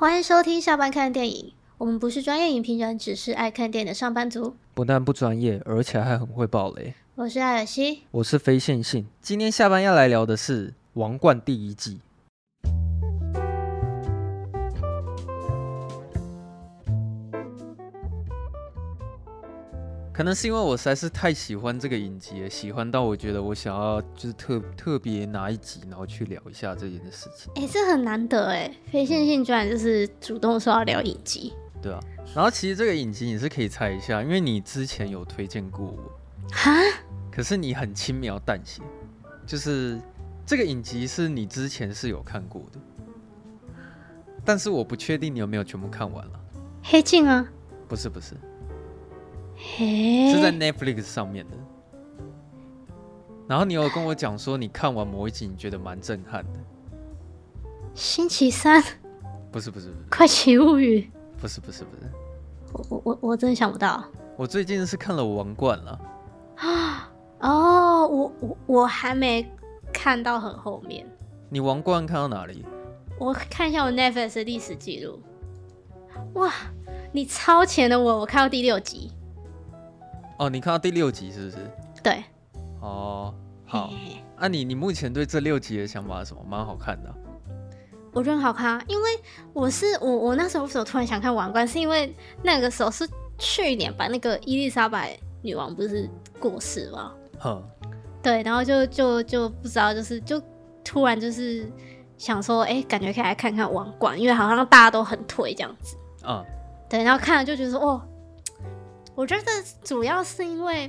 欢迎收听下班看电影，我们不是专业影评人，只是爱看电影的上班族。不但不专业，而且还很会爆雷。我是艾尔西，我是非线性。今天下班要来聊的是《王冠》第一季。可能是因为我实在是太喜欢这个影集了，喜欢到我觉得我想要就是特特别拿一集，然后去聊一下这件事情。哎、欸，这很难得哎，非线性居然就是主动说要聊影集。对啊，然后其实这个影集你是可以猜一下，因为你之前有推荐过我。哈？可是你很轻描淡写，就是这个影集是你之前是有看过的，但是我不确定你有没有全部看完了。黑镜啊？不是不是。嘿，是在 Netflix 上面的。然后你有跟我讲说，你看完某一集，你觉得蛮震撼的。星期三？不是不是不是。快奇物语？不是不是不是。我我我我真的想不到。我最近是看了《王冠》了。啊哦，我我我还没看到很后面。你《王冠》看到哪里？我看一下我 Netflix 的历史记录。哇，你超前的我，我看到第六集。哦，你看到第六集是不是？对。哦，好。那、啊、你你目前对这六集的想法是什么？蛮好看的、啊。我觉得很好看啊，因为我是我我那时候为什么突然想看《王冠》，是因为那个时候是去年吧，那个伊丽莎白女王不是过世吗？哼。对，然后就就就不知道，就是就突然就是想说，哎、欸，感觉可以来看看《王冠》，因为好像大家都很推这样子。嗯。对，然后看了就觉得说，哦。我觉得主要是因为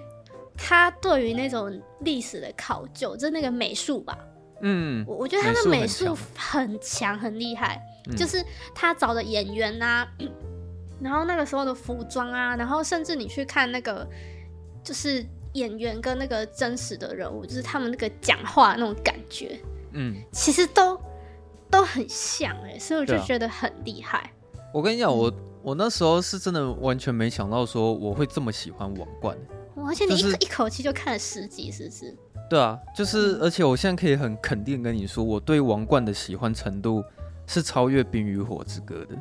他对于那种历史的考究，就是那个美术吧。嗯，我我觉得他的美术很强，很厉害。嗯，就是他找的演员啊，然后那个时候的服装啊，然后甚至你去看那个，就是演员跟那个真实的人物，就是他们那个讲话那种感觉，嗯，其实都都很像哎，所以我就觉得很厉害。我跟你讲，我。我那时候是真的完全没想到说我会这么喜欢《王冠》，而且你一一口气就看了十集，是不是？对啊，就是，而且我现在可以很肯定跟你说，我对《王冠》的喜欢程度是超越《冰与火之歌》的。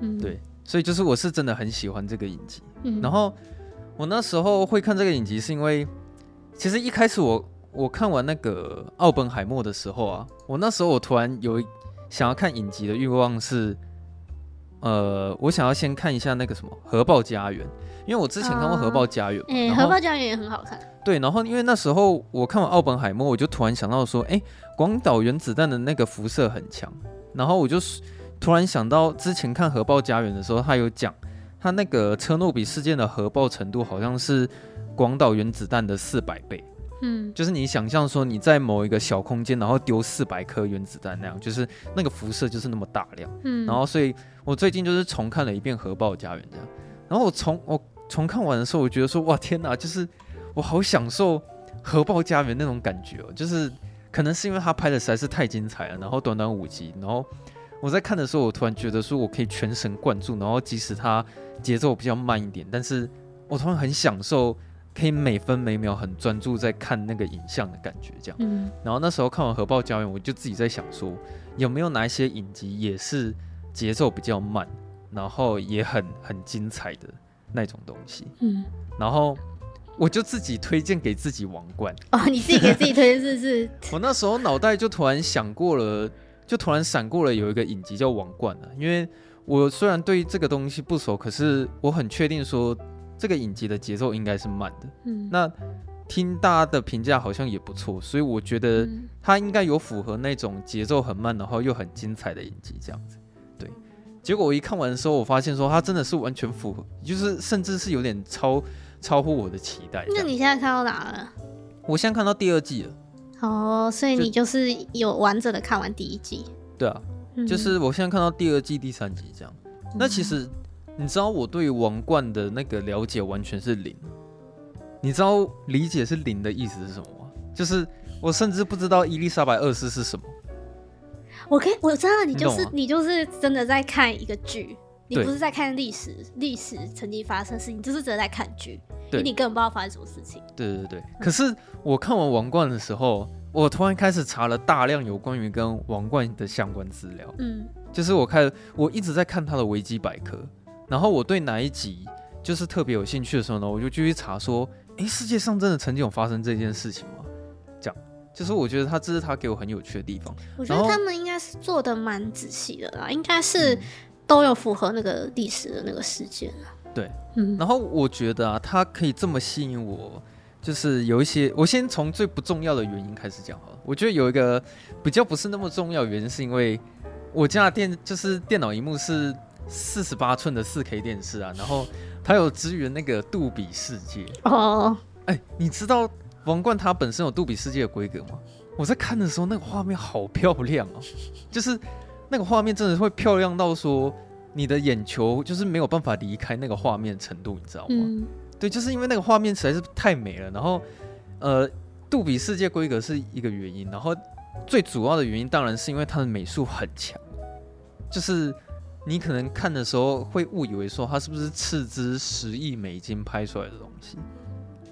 嗯，对，所以就是我是真的很喜欢这个影集。嗯，然后我那时候会看这个影集，是因为其实一开始我我看完那个《奥本海默》的时候啊，我那时候我突然有想要看影集的欲望是。呃，我想要先看一下那个什么《核爆家园》，因为我之前看过《核爆家园》，嗯，《核爆家园》也很好看。对，然后因为那时候我看完《奥本海默》，我就突然想到说，哎，广岛原子弹的那个辐射很强，然后我就突然想到之前看《核爆家园》的时候，他有讲，他那个车诺比事件的核爆程度好像是广岛原子弹的四百倍。嗯，就是你想象说你在某一个小空间，然后丢四百颗原子弹那样，就是那个辐射就是那么大量。嗯，然后所以我最近就是重看了一遍《核爆家园》这样，然后我重我重看完的时候，我觉得说哇天哪，就是我好享受《核爆家园》那种感觉哦，就是可能是因为他拍的实在是太精彩了，然后短短五集，然后我在看的时候，我突然觉得说我可以全神贯注，然后即使它节奏比较慢一点，但是我突然很享受。可以每分每秒很专注在看那个影像的感觉，这样。嗯。然后那时候看完《核爆家园》，我就自己在想说，有没有哪一些影集也是节奏比较慢，然后也很很精彩的那种东西。嗯。然后我就自己推荐给自己《王冠》。哦，你自己给自己推荐是不是？我那时候脑袋就突然想过了，就突然闪过了有一个影集叫《王冠》啊，因为我虽然对这个东西不熟，可是我很确定说。这个影集的节奏应该是慢的，嗯，那听大家的评价好像也不错，所以我觉得它应该有符合那种节奏很慢，然后又很精彩的影集这样子。对，结果我一看完的时候，我发现说它真的是完全符合，就是甚至是有点超超乎我的期待。那你现在看到哪了？我现在看到第二季了。哦，所以你就是有完整的看完第一季？对啊，就是我现在看到第二季第三集这样。那其实你知道我对王冠的那个了解完全是零。你知道理解是零的意思是什么吗？就是我甚至不知道伊丽莎白二世是什么。我可以，我知道你就是你，你就是真的在看一个剧，你不是在看历史，历史曾经发生的事情，就是真的在看剧，对，你根本不知道发生什么事情。对对对。可是我看完《王冠》的时候，我突然开始查了大量有关于跟《王冠》的相关资料。嗯，就是我看，我一直在看他的维基百科，然后我对哪一集就是特别有兴趣的时候呢，我就继续查说。哎，世界上真的曾经有发生这件事情吗？这样，就是我觉得他这是他给我很有趣的地方。我觉得他们应该是做的蛮仔细的啦，应该是都有符合那个历史的那个事件。对，嗯。然后我觉得啊，他可以这么吸引我，就是有一些，我先从最不重要的原因开始讲好了。我觉得有一个比较不是那么重要的原因，是因为我家的电就是电脑荧幕是四十八寸的四 K 电视啊，然后。它有支援那个杜比世界哦，哎、欸，你知道王冠它本身有杜比世界的规格吗？我在看的时候，那个画面好漂亮哦，就是那个画面真的会漂亮到说你的眼球就是没有办法离开那个画面程度，你知道吗？嗯、对，就是因为那个画面实在是太美了。然后，呃，杜比世界规格是一个原因，然后最主要的原因当然是因为它的美术很强，就是。你可能看的时候会误以为说它是不是斥资十亿美金拍出来的东西？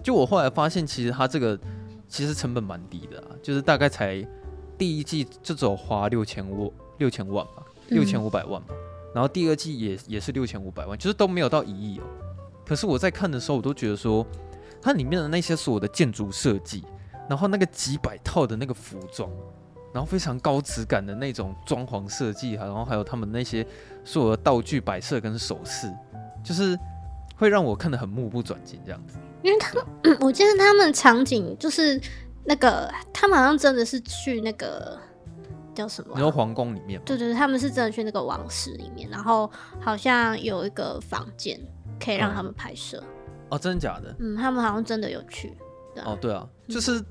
就我后来发现，其实它这个其实成本蛮低的啊，就是大概才第一季就只有花六千五六千万吧，六千五百万嘛。然后第二季也也是六千五百万，就是都没有到一亿哦。可是我在看的时候，我都觉得说它里面的那些所有的建筑设计，然后那个几百套的那个服装。然后非常高质感的那种装潢设计，然后还有他们那些所有的道具摆设跟首饰，就是会让我看得很目不转睛这样子。因为他们，嗯，我记得他们场景就是那个，他们好像真的是去那个叫什么？你说皇宫里面？对对对，他们是真的去那个王室里面，然后好像有一个房间可以让他们拍摄。嗯。哦，真的假的？嗯，他们好像真的有去。哦，对啊，就是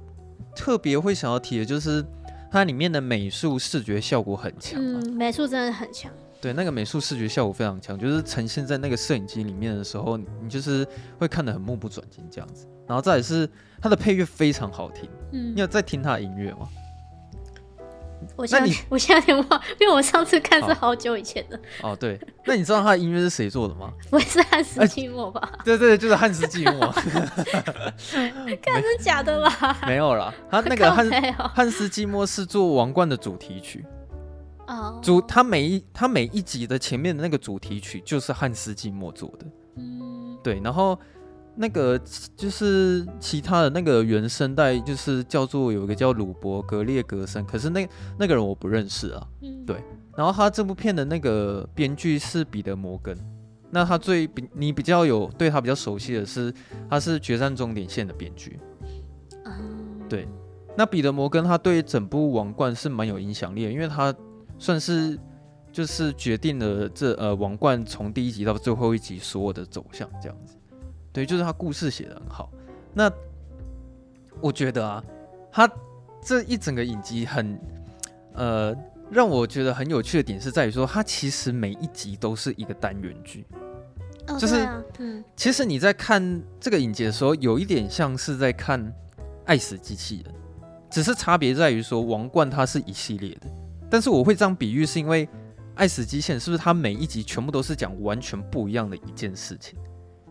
特别会想要提的就是。它里面的美术视觉效果很强，嗯，美术真的很强。对，那个美术视觉效果非常强，就是呈现在那个摄影机里面的时候，你就是会看得很目不转睛这样子。然后再也是它的配乐非常好听，嗯，你有在听它的音乐吗？我现在你我现在有点忘，因为我上次看是好久以前的。哦，对，那你知道他的音乐是谁做的吗？不会是汉斯季默吧？对对，就是汉斯季默。看是假的吧？没有啦，他那个汉汉斯季默是做《王冠》的主题曲。哦。主他每一他每一集的前面的那个主题曲就是汉斯季默做的。嗯。对，然后。那个就是其他的那个原声带，就是叫做有一个叫鲁伯格列格森，可是那那个人我不认识啊。嗯，对。然后他这部片的那个编剧是彼得摩根，那他最比你比较有对他比较熟悉的是，他是《决战终点线》的编剧。嗯，对。那彼得摩根他对整部《王冠》是蛮有影响力的，因为他算是就是决定了这呃《王冠》从第一集到最后一集所有的走向这样子。对，就是他故事写得很好。那我觉得啊，他这一整个影集很呃，让我觉得很有趣的点是在于说，他其实每一集都是一个单元剧。就是，嗯，其实你在看这个影集的时候，有一点像是在看《爱死机器人》，只是差别在于说，《王冠》它是一系列的。但是我会这样比喻，是因为《爱死机器人》是不是它每一集全部都是讲完全不一样的一件事情？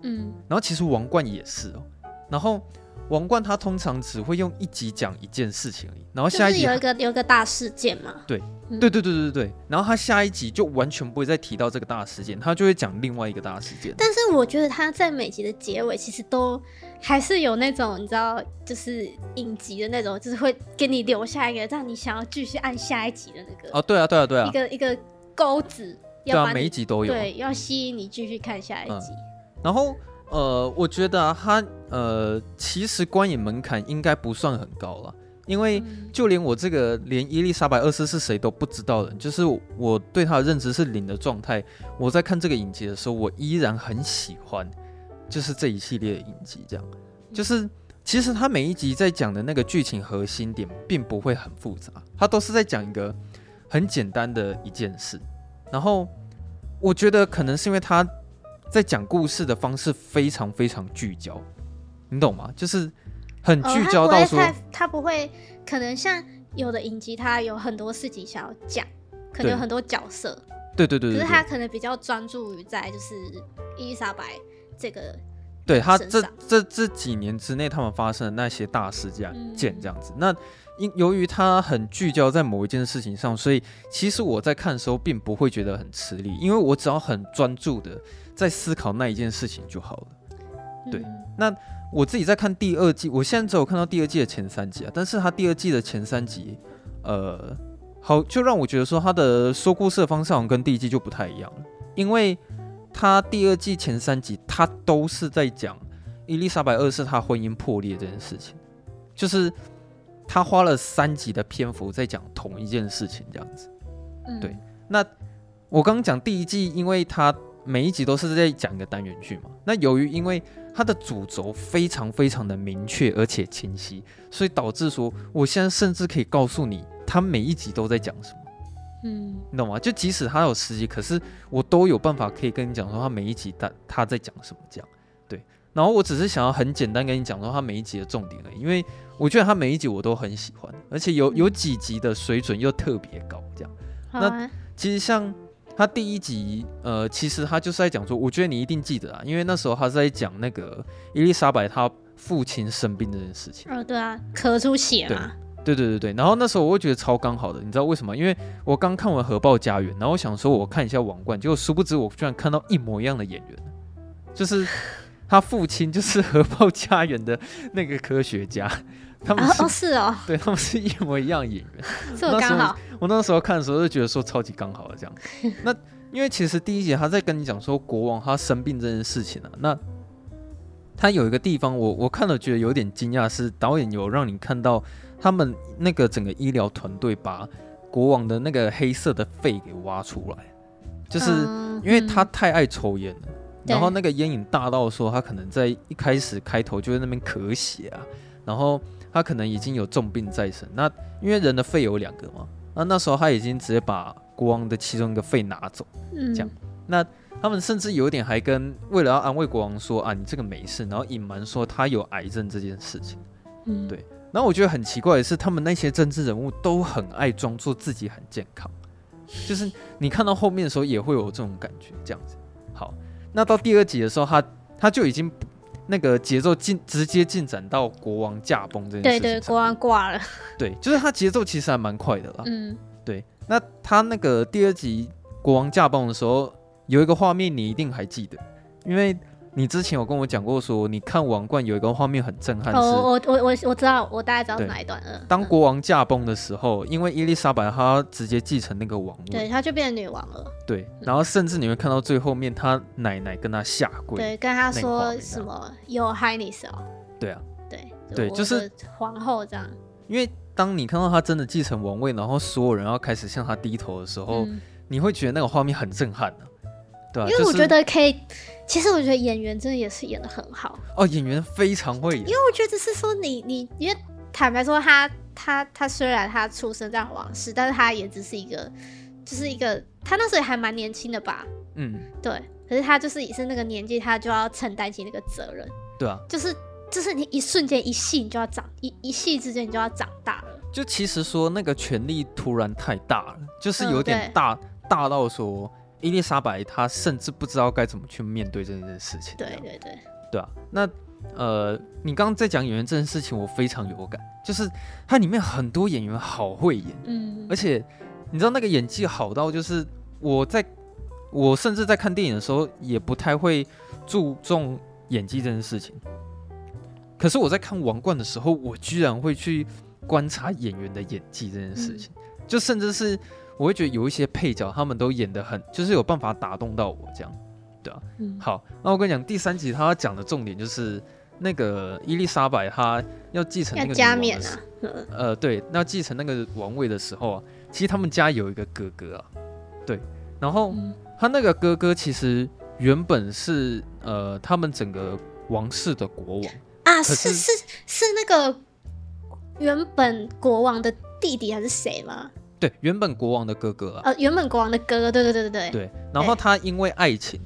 嗯，然后其实王冠也是哦，然后王冠它通常只会用一集讲一件事情而已，然后下一集有一个有一个大事件嘛，对，对对对对对对，然后他下一集就完全不会再提到这个大事件，他就会讲另外一个大事件。但是我觉得他在每集的结尾其实都还是有那种你知道，就是影集的那种，就是会给你留下一个让你想要继续按下一集的那个哦，对啊对啊对啊，一个一个钩子，对啊，每一集都有，对，要吸引你继续看下一集。然后，呃，我觉得，他呃，其实观影门槛应该不算很高了，因为就连我这个连伊丽莎白二世是谁都不知道的，就是我对他的认知是零的状态，我在看这个影集的时候，我依然很喜欢，就是这一系列的影集，这样，就是其实他每一集在讲的那个剧情核心点，并不会很复杂，他都是在讲一个很简单的一件事，然后。我觉得可能是因为他在讲故事的方式非常非常聚焦，你懂吗？就是很聚焦到说，哦、他不会，可能像有的影集，他有很多事情想要讲，可能有很多角色，对对对，可是他可能比较专注于在就是伊丽莎白这个，对他这这这几年之内他们发生的那些大事件件这样子，嗯、那。因由于他很聚焦在某一件事情上，所以其实我在看的时候并不会觉得很吃力，因为我只要很专注的在思考那一件事情就好了。对，嗯、那我自己在看第二季，我现在只有看到第二季的前三集啊，但是他第二季的前三集，呃，好，就让我觉得说他的说故事的方向跟第一季就不太一样了，因为他第二季前三集他都是在讲伊丽莎白二世她婚姻破裂这件事情，就是。他花了三集的篇幅在讲同一件事情，这样子。嗯，对。那我刚刚讲第一季，因为他每一集都是在讲一个单元剧嘛。那由于因为它的主轴非常非常的明确而且清晰，所以导致说，我现在甚至可以告诉你，它每一集都在讲什么。嗯，你懂吗？就即使它有十集，可是我都有办法可以跟你讲说，它每一集它它在讲什么这样。对。然后我只是想要很简单跟你讲说，它每一集的重点而已，因为。我觉得它每一集我都很喜欢，而且有有几集的水准又特别高，这样。嗯、那其实像他第一集，呃，其实他就是在讲说，我觉得你一定记得啊，因为那时候他是在讲那个伊丽莎白她父亲生病这件事情。哦，对啊，咳出血嘛。对对对对，然后那时候我会觉得超刚好的，你知道为什么？因为我刚看完《核爆家园》，然后我想说我看一下《王冠》，结果殊不知我居然看到一模一样的演员，就是他父亲就是《核爆家园》的那个科学家。他们是哦，是哦，对，他们是一模一样的演员，这么刚好。我那时候看的时候就觉得说超级刚好的这样。那因为其实第一集他在跟你讲说国王他生病这件事情啊，那他有一个地方我我看了觉得有点惊讶，是导演有让你看到他们那个整个医疗团队把国王的那个黑色的肺给挖出来，就是因为他太爱抽烟了，嗯、然后那个烟瘾大到说他可能在一开始开头就在那边咳血啊，然后。他可能已经有重病在身，那因为人的肺有两个嘛，那那时候他已经直接把国王的其中一个肺拿走，嗯，这样，那他们甚至有点还跟为了要安慰国王说啊，你这个没事，然后隐瞒说他有癌症这件事情，嗯，对。然后我觉得很奇怪的是，他们那些政治人物都很爱装作自己很健康，就是你看到后面的时候也会有这种感觉，这样子。好，那到第二集的时候，他他就已经。那个节奏进直接进展到国王驾崩这件事情，对对，国王挂了。对，就是他节奏其实还蛮快的啦。嗯，对。那他那个第二集国王驾崩的时候，有一个画面你一定还记得，因为。你之前有跟我讲过，说你看《王冠》有一个画面很震撼。哦，我我我我知道，我大概知道哪一段了。当国王驾崩的时候，因为伊丽莎白她直接继承那个王位，对，她就变成女王了。对，然后甚至你会看到最后面，她奶奶跟她下跪，对，跟她说什么 “Your Highness” 哦。对啊，对对，就是皇后这样。因为当你看到她真的继承王位，然后所有人要开始向她低头的时候，嗯、你会觉得那个画面很震撼的、啊。对、啊，因为我觉得可以，其实我觉得演员真的也是演的很好哦，演员非常会演。因为我觉得是说你你，因为坦白说他，他他他虽然他出生在皇室，但是他也只是一个，就是一个，他那时候也还蛮年轻的吧？嗯，对。可是他就是也是那个年纪，他就要承担起那个责任。对啊，就是就是你一瞬间一戏你就要长一一戏之间你就要长大了。就其实说那个权力突然太大了，就是有点大、嗯、大到说。伊丽莎白她甚至不知道该怎么去面对这件事情。对对对，对啊。那呃，你刚刚在讲演员这件事情，我非常有感，就是它里面很多演员好会演，嗯，而且你知道那个演技好到，就是我在我甚至在看电影的时候也不太会注重演技这件事情，可是我在看《王冠》的时候，我居然会去观察演员的演技这件事情，嗯、就甚至是。我会觉得有一些配角，他们都演的很，就是有办法打动到我这样，对啊。嗯、好，那我跟你讲，第三集他要讲的重点就是那个伊丽莎白她要继承那个加冕啊，呃，对，那要继承那个王位的时候啊，其实他们家有一个哥哥啊，对，然后他那个哥哥其实原本是呃他们整个王室的国王。啊，是是是那个原本国王的弟弟还是谁吗？对，原本国王的哥哥啊。呃，原本国王的哥哥，对对对对对。对，然后他因为爱情，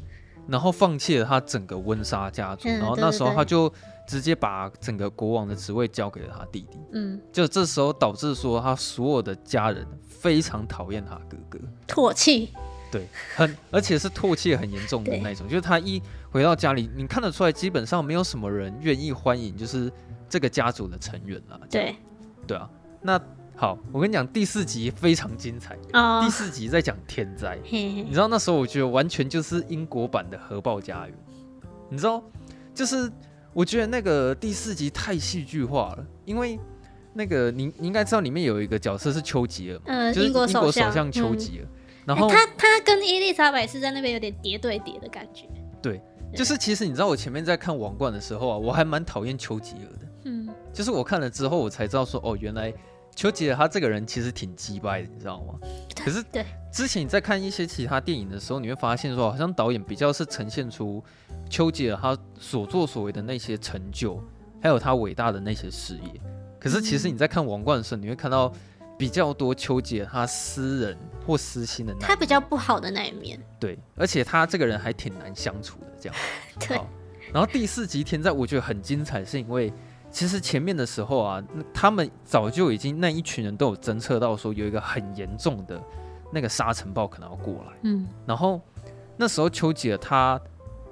然后放弃了他整个温莎家族，然后那时候他就直接把整个国王的职位交给了他弟弟。嗯，就这时候导致说他所有的家人非常讨厌他哥哥，唾弃。对，很而且是唾弃很严重的那种，就是他一回到家里，你看得出来，基本上没有什么人愿意欢迎，就是这个家族的成员了。对，对啊。那好，我跟你讲，第四集非常精彩。哦。第四集在讲天灾，你知道那时候我觉得完全就是英国版的核爆家园。你知道，就是我觉得那个第四集太戏剧化了，因为那个你你应该知道里面有一个角色是丘吉尔，嗯，就是英国首相丘吉尔。嗯然后、欸、他他跟伊丽莎白是在那边有点叠对叠的感觉。对，就是其实你知道我前面在看《王冠》的时候啊，我还蛮讨厌丘吉尔的。嗯，就是我看了之后，我才知道说，哦，原来丘吉尔他这个人其实挺鸡掰的，你知道吗？可是对，之前你在看一些其他电影的时候，你会发现说，好像导演比较是呈现出丘吉尔他所作所为的那些成就，还有他伟大的那些事业。可是其实你在看《王冠》的时候，你会看到。比较多丘吉尔他私人或私心的那，他比较不好的那一面。对，而且他这个人还挺难相处的，这样。对。然后第四集天灾，我觉得很精彩，是因为其实前面的时候啊，他们早就已经那一群人都有侦测到说有一个很严重的那个沙尘暴可能要过来。嗯。然后那时候丘吉尔他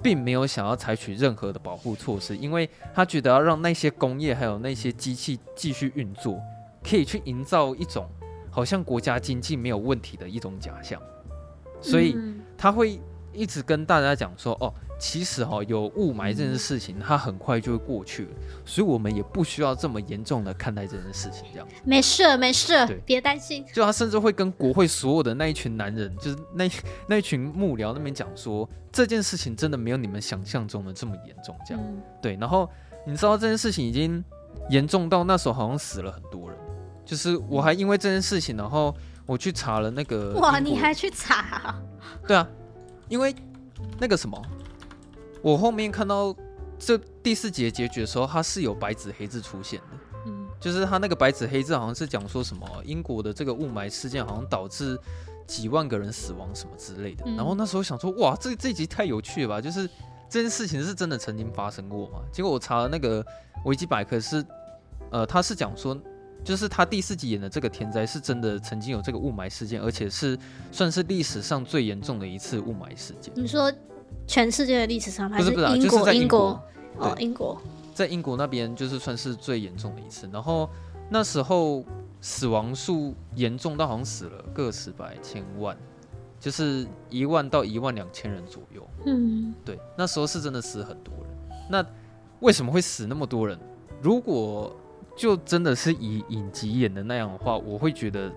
并没有想要采取任何的保护措施，因为他觉得要让那些工业还有那些机器继续运作。可以去营造一种好像国家经济没有问题的一种假象，所以他会一直跟大家讲说：“哦，其实哈有雾霾这件事情，它很快就会过去了，所以我们也不需要这么严重的看待这件事情。”这样，没事没事，别担心。就他甚至会跟国会所有的那一群男人，就是那那一群幕僚那边讲说，这件事情真的没有你们想象中的这么严重。这样，对。然后你知道这件事情已经严重到那时候好像死了很多人。就是我还因为这件事情，然后我去查了那个。哇，你还去查啊？对啊，因为那个什么，我后面看到这第四集结局的时候，它是有白纸黑字出现的。嗯，就是他那个白纸黑字好像是讲说什么英国的这个雾霾事件好像导致几万个人死亡什么之类的。然后那时候想说，哇，这这集太有趣了吧？就是这件事情是真的曾经发生过嘛？结果我查了那个维基百科是，呃，他是讲说。就是他第四集演的这个天灾是真的曾经有这个雾霾事件，而且是算是历史上最严重的一次雾霾事件。你说全世界的历史上还是英国？不是不是，就是在英国。英国哦，英国在英国那边就是算是最严重的一次。然后那时候死亡数严重到好像死了个十百千万，就是一万到一万两千人左右。嗯，对，那时候是真的死很多人。那为什么会死那么多人？如果就真的是以影集演的那样的话，我会觉得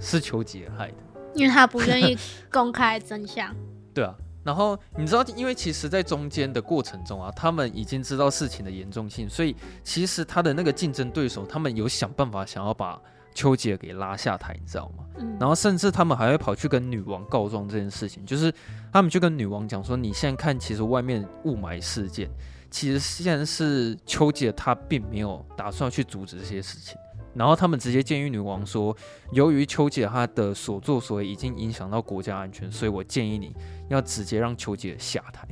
是丘吉尔害的，因为他不愿意公开真相。对啊，然后你知道，因为其实，在中间的过程中啊，他们已经知道事情的严重性，所以其实他的那个竞争对手，他们有想办法想要把丘吉尔给拉下台，你知道吗？嗯。然后甚至他们还会跑去跟女王告状这件事情，就是他们就跟女王讲说：“你现在看，其实外面雾霾事件。”其实现在是丘吉尔，他并没有打算去阻止这些事情，然后他们直接建议女王说，由于丘吉尔他的所作所为已经影响到国家安全，所以我建议你要直接让丘吉尔下台。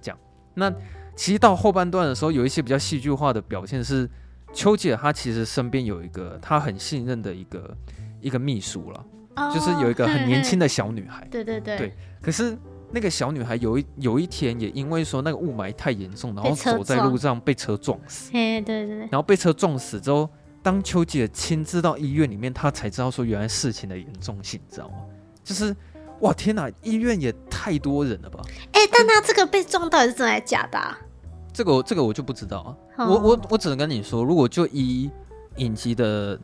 这样，那其实到后半段的时候，有一些比较戏剧化的表现是，丘吉尔他其实身边有一个他很信任的一个一个秘书了，就是有一个很年轻的小女孩。对对对。对，可是。那个小女孩有一有一天也因为说那个雾霾太严重，然后走在路上被车撞死。对对对。然后被车撞死之后，当丘吉尔亲自到医院里面，他才知道说原来事情的严重性，你知道吗？就是哇天哪，医院也太多人了吧？哎、欸，但他这个被撞到底是真的还假的、啊？这个这个我就不知道啊。哦、我我我只能跟你说，如果就以影集的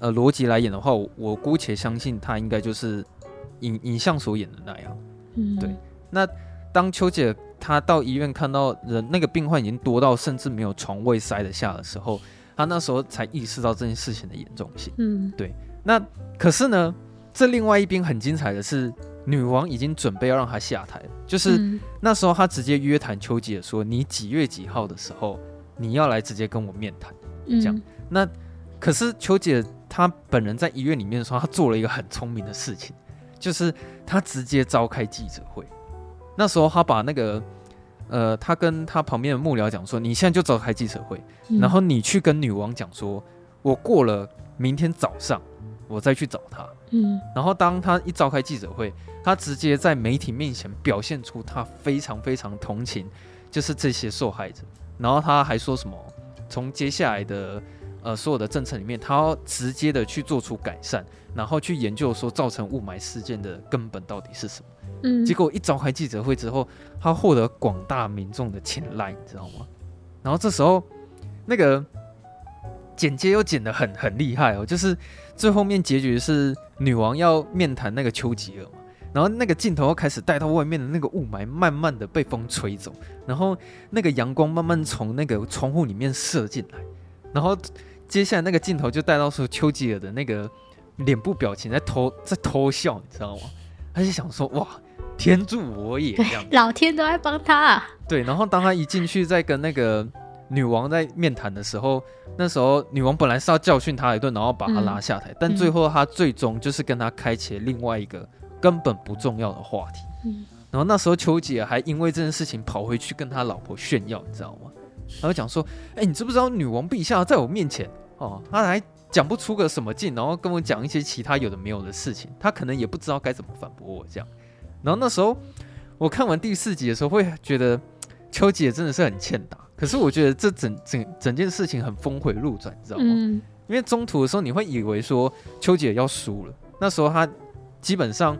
呃逻辑来演的话，我我姑且相信他应该就是影影像所演的那样。嗯，对。那当丘吉尔他到医院看到人那个病患已经多到甚至没有床位塞得下的时候，他那时候才意识到这件事情的严重性。嗯，对。那可是呢，这另外一边很精彩的是，女王已经准备要让他下台，就是那时候他直接约谈丘吉尔说：“你几月几号的时候，你要来直接跟我面谈。”这样。那可是丘吉尔他本人在医院里面的时候，他做了一个很聪明的事情，就是他直接召开记者会。那时候他把那个，呃，他跟他旁边的幕僚讲说：“你现在就召开记者会，嗯、然后你去跟女王讲说，我过了明天早上，我再去找他。”嗯，然后当他一召开记者会，他直接在媒体面前表现出他非常非常同情，就是这些受害者。然后他还说什么，从接下来的呃所有的政策里面，他要直接的去做出改善，然后去研究说造成雾霾事件的根本到底是什么。结果一召开记者会之后，他获得广大民众的青睐，你知道吗？然后这时候那个剪接又剪得很很厉害哦，就是最后面结局是女王要面谈那个丘吉尔嘛。然后那个镜头又开始带到外面的那个雾霾，慢慢的被风吹走，然后那个阳光慢慢从那个窗户里面射进来，然后接下来那个镜头就带到说丘吉尔的那个脸部表情在偷在偷笑，你知道吗？他就想说哇，天助我也这样，老天都在帮他啊。对，然后当他一进去在跟那个女王在面谈的时候，那时候女王本来是要教训他一顿，然后把他拉下台，嗯、但最后他最终就是跟他开启了另外一个。根本不重要的话题，嗯，然后那时候丘吉尔还因为这件事情跑回去跟他老婆炫耀，你知道吗？然后讲说，哎，你知不知道女王陛下在我面前哦，他还讲不出个什么劲，然后跟我讲一些其他有的没有的事情，他可能也不知道该怎么反驳我这样。然后那时候我看完第四集的时候，会觉得丘吉尔真的是很欠打。可是我觉得这整整整件事情很峰回路转，你知道吗？嗯，因为中途的时候你会以为说丘吉尔要输了，那时候他基本上。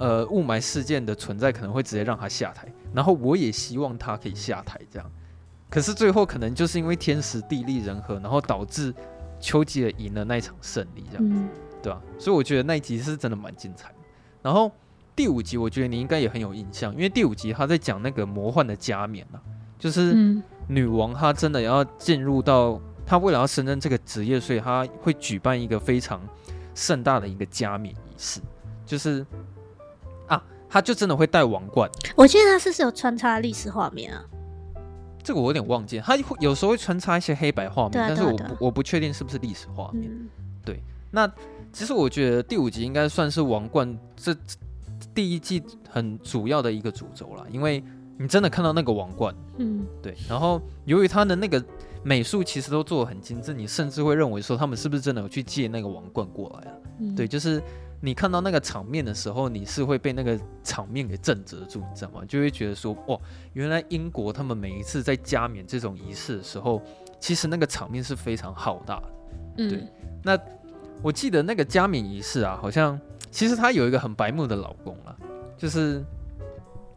呃，雾霾事件的存在可能会直接让他下台，然后我也希望他可以下台，这样。可是最后可能就是因为天时地利人和，然后导致丘吉尔赢了那一场胜利，这样，嗯、对吧？所以我觉得那一集是真的蛮精彩。然后第五集，我觉得你应该也很有印象，因为第五集他在讲那个魔幻的加冕啊，就是女王她真的要进入到她为了要胜任这个职业，所以她会举办一个非常盛大的一个加冕仪式，就是。啊，她就真的会戴王冠，我记得她是不是有穿插历史画面啊？这个我有点忘记，他有时候会穿插一些黑白画面，啊、但是我不我不确定是不是历史画面。嗯、对，那其实我觉得第五集应该算是王冠这第一季很主要的一个主轴了，因为你真的看到那个王冠，嗯，对，然后由于他的那个美术其实都做得很精致，你甚至会认为说他们是不是真的有去借那个王冠过来啊？嗯、对，就是。你看到那个场面的时候，你是会被那个场面给震慑住，你知道吗？就会觉得说，哇，原来英国他们每一次在加冕这种仪式的时候，其实那个场面是非常浩大的。嗯、对，那我记得那个加冕仪式啊，好像其实她有一个很白目的老公啊，就是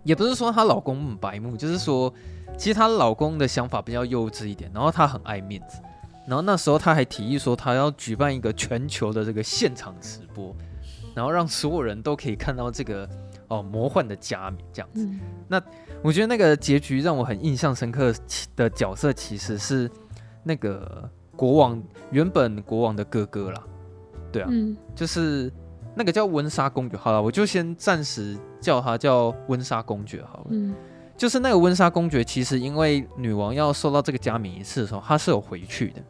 也不是说她老公很白目，就是说其实她老公的想法比较幼稚一点，然后她很爱面子，然后那时候她还提议说，她要举办一个全球的这个现场直播。然后让所有人都可以看到这个哦魔幻的加冕这样子。嗯、那我觉得那个结局让我很印象深刻的角色其实是那个国王，原本国王的哥哥啦。对啊，嗯、就是那个叫温莎公爵。好了，我就先暂时叫他叫温莎公爵好了。嗯、就是那个温莎公爵，其实因为女王要受到这个加冕仪式的时候，她是有回去的。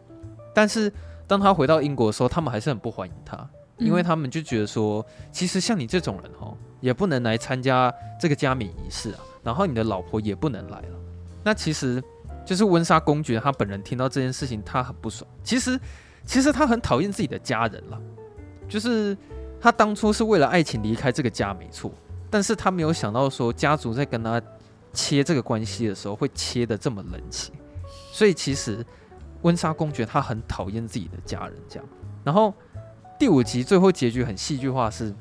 但是当她回到英国的时候，他们还是很不欢迎她。因为他们就觉得说，其实像你这种人哦，也不能来参加这个加冕仪式啊，然后你的老婆也不能来了。那其实就是温莎公爵他本人听到这件事情，他很不爽。其实，其实他很讨厌自己的家人了，就是他当初是为了爱情离开这个家没错，但是他没有想到说家族在跟他切这个关系的时候会切的这么冷清，所以其实温莎公爵他很讨厌自己的家人这样，然后。第五集最后结局很戏剧化，是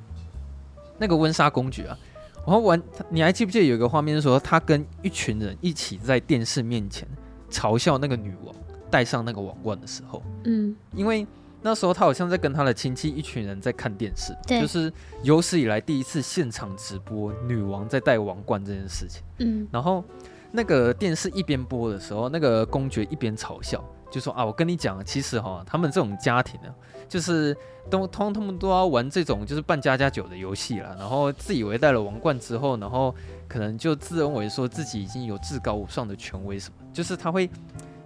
那个温莎公爵啊，然后玩，你还记不记得有一个画面，是说他跟一群人一起在电视面前嘲笑那个女王戴上那个王冠的时候，嗯，因为那时候他好像在跟他的亲戚一群人在看电视，对，就是有史以来第一次现场直播女王在戴王冠这件事情，嗯，然后那个电视一边播的时候，那个公爵一边嘲笑。就说啊，我跟你讲，其实哈，他们这种家庭呢，就是都通他们都要玩这种就是扮家家酒的游戏了，然后自以为戴了王冠之后，然后可能就自认为说自己已经有至高无上的权威什么，就是他会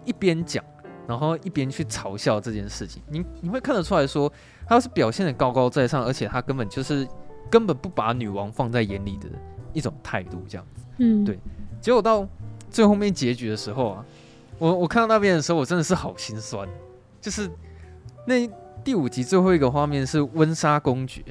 一边讲，然后一边去嘲笑这件事情。你你会看得出来说，他是表现得高高在上，而且他根本就是根本不把女王放在眼里的一种态度，这样子。嗯，对。结果到最后面结局的时候啊，我我看到那边的时候，我真的是好心酸。就是那第五集最后一个画面是温莎公爵。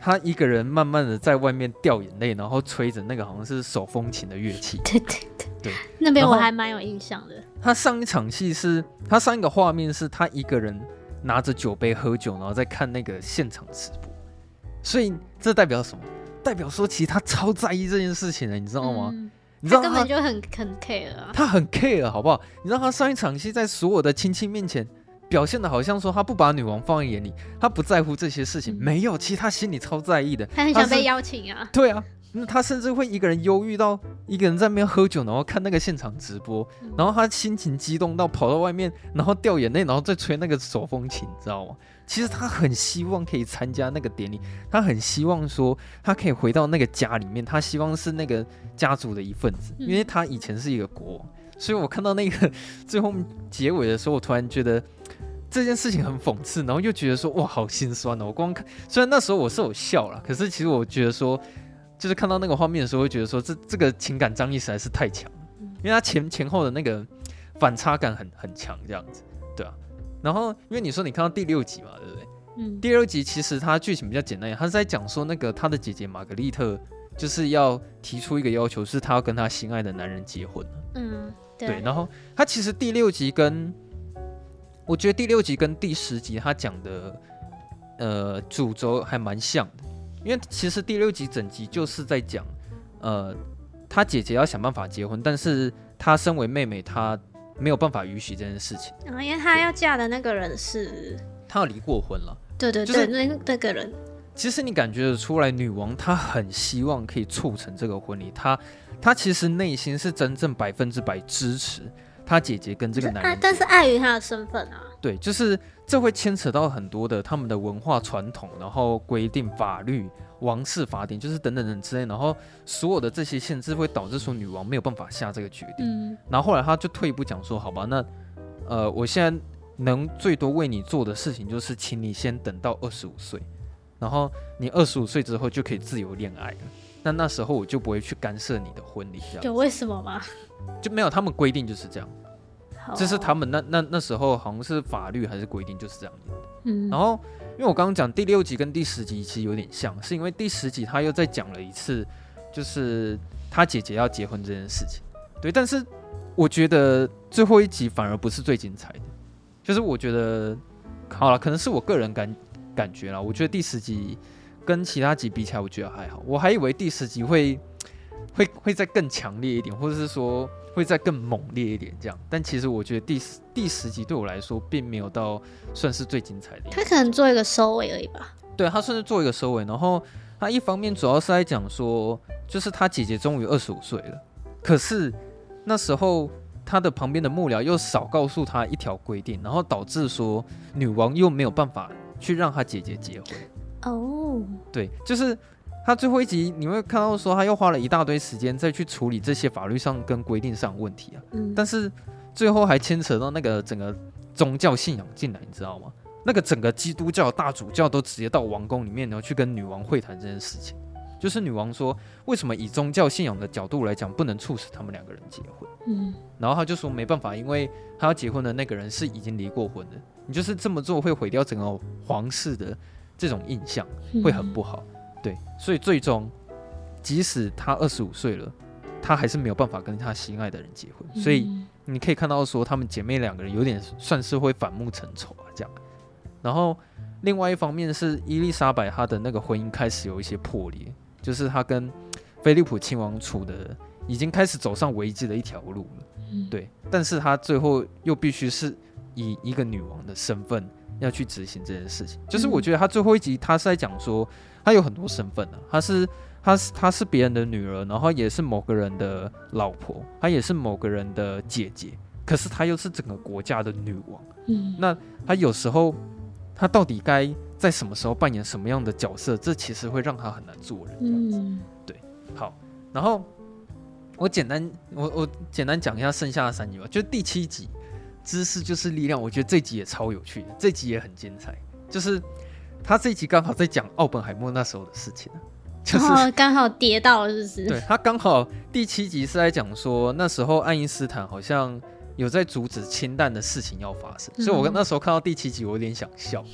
他一个人慢慢的在外面掉眼泪，然后吹着那个好像是手风琴的乐器。对对对对，那边我还蛮有印象的。他上一场戏是，他上一个画面是他一个人拿着酒杯喝酒，然后在看那个现场直播。所以这代表什么？代表说其实他超在意这件事情的，你知道吗？嗯、你知道他，他根本就很很 care 啊。他很 care 好不好？你知道他上一场戏在所有的亲戚面前。表现的好像说他不把女王放在眼里，他不在乎这些事情。嗯、没有，其实他心里超在意的。他很想被邀请啊。对啊，那他甚至会一个人忧郁到一个人在那边喝酒，然后看那个现场直播，嗯、然后他心情激动到跑到外面，然后掉眼泪，然后再吹那个手风琴，知道吗？其实他很希望可以参加那个典礼，他很希望说他可以回到那个家里面，他希望是那个家族的一份子，因为他以前是一个国王。所以我看到那个 最后结尾的时候，我突然觉得。这件事情很讽刺，然后又觉得说哇，好心酸哦。我光看，虽然那时候我是有笑了，可是其实我觉得说，就是看到那个画面的时候，会觉得说这这个情感张力实在是太强，因为它前前后的那个反差感很很强，这样子，对啊。然后因为你说你看到第六集嘛，对不对？嗯。第六集其实它剧情比较简单，他是在讲说那个他的姐姐玛格丽特就是要提出一个要求，是她要跟她心爱的男人结婚。嗯，对。对，然后他其实第六集跟我觉得第六集跟第十集他讲的，呃，主轴还蛮像的，因为其实第六集整集就是在讲，呃，他姐姐要想办法结婚，但是她身为妹妹，她没有办法允许这件事情。啊，因为她要嫁的那个人是，她要离过婚了。对对对，就是那那个人。其实你感觉得出来，女王她很希望可以促成这个婚礼，她她其实内心是真正百分之百支持。他姐姐跟这个男人，但是碍于他的身份啊，对，就是这会牵扯到很多的他们的文化传统，然后规定法律、王室法典，就是等等等之类，然后所有的这些限制会导致说女王没有办法下这个决定。嗯，然后后来他就退一步讲说，好吧，那呃，我现在能最多为你做的事情就是，请你先等到二十五岁，然后你二十五岁之后就可以自由恋爱了。那那时候我就不会去干涉你的婚礼，这样。有为什么吗？就没有，他们规定就是这样。这、oh. 是他们那那那时候好像是法律还是规定就是这样。嗯。然后，因为我刚刚讲第六集跟第十集其实有点像，是因为第十集他又再讲了一次，就是他姐姐要结婚这件事情。对，但是我觉得最后一集反而不是最精彩的。就是我觉得，好了，可能是我个人感感觉啦。我觉得第十集跟其他集比起来，我觉得还好。我还以为第十集会 会会再更强烈一点，或者是说。会再更猛烈一点，这样。但其实我觉得第十第十集对我来说，并没有到算是最精彩的。他可能做一个收尾而已吧。对，他算是做一个收尾。然后他一方面主要是在讲说，就是他姐姐终于二十五岁了，可是那时候他的旁边的幕僚又少告诉他一条规定，然后导致说女王又没有办法去让他姐姐结婚。哦，对，就是。他最后一集你会看到说，他又花了一大堆时间再去处理这些法律上跟规定上的问题啊。嗯。但是最后还牵扯到那个整个宗教信仰进来，你知道吗？那个整个基督教大主教都直接到王宫里面，然后去跟女王会谈这件事情。就是女王说，为什么以宗教信仰的角度来讲，不能促使他们两个人结婚？嗯。然后他就说没办法，因为他要结婚的那个人是已经离过婚的。你就是这么做会毁掉整个皇室的这种印象，会很不好。对，所以最终，即使他二十五岁了，他还是没有办法跟他心爱的人结婚。嗯、所以你可以看到说，他们姐妹两个人有点算是会反目成仇啊，这样。然后另外一方面是伊丽莎白她的那个婚姻开始有一些破裂，就是她跟菲利普亲王处的已经开始走上危机的一条路了。嗯、对，但是她最后又必须是以一个女王的身份要去执行这件事情。就是我觉得他最后一集他是在讲说。他有很多身份的、啊，他是他是他是别人的女儿，然后也是某个人的老婆，他也是某个人的姐姐，可是他又是整个国家的女王。嗯，那他有时候他到底该在什么时候扮演什么样的角色？这其实会让他很难做人。嗯，对。好，然后我简单我我简单讲一下剩下的三集吧，就第七集知识就是力量，我觉得这集也超有趣的，这集也很精彩。就是他这一集刚好在讲奥本海默那时候的事情，就是刚好跌到了，是不是？对，他刚好第七集是在讲说那时候爱因斯坦好像有在阻止氢弹的事情要发生，嗯、所以我那时候看到第七集，我有点想笑。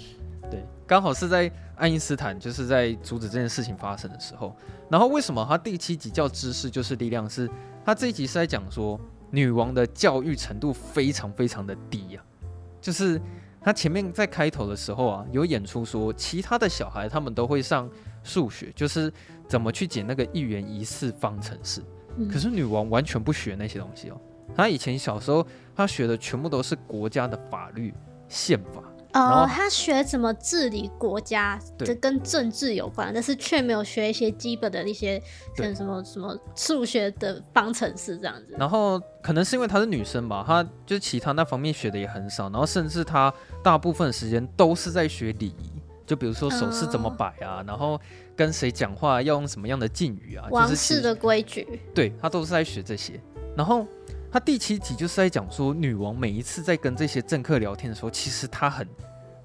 对，刚好是在爱因斯坦就是在阻止这件事情发生的时候。然后为什么他第七集叫知识就是力量？是他这一集是在讲说。女王的教育程度非常非常的低呀、啊，就是她前面在开头的时候啊，有演出说其他的小孩他们都会上数学，就是怎么去解那个一元一次方程式，可是女王完全不学那些东西哦，她以前小时候她学的全部都是国家的法律宪法。哦，他学怎么治理国家，这跟政治有关，但是却没有学一些基本的一些像什么什么数学的方程式这样子。然后可能是因为她是女生吧，她就其他那方面学的也很少，然后甚至她大部分时间都是在学礼仪，就比如说手势怎么摆啊，哦、然后跟谁讲话要用什么样的敬语啊，王室的规矩，对，她都是在学这些。然后他第七集就是在讲说，女王每一次在跟这些政客聊天的时候，其实她很。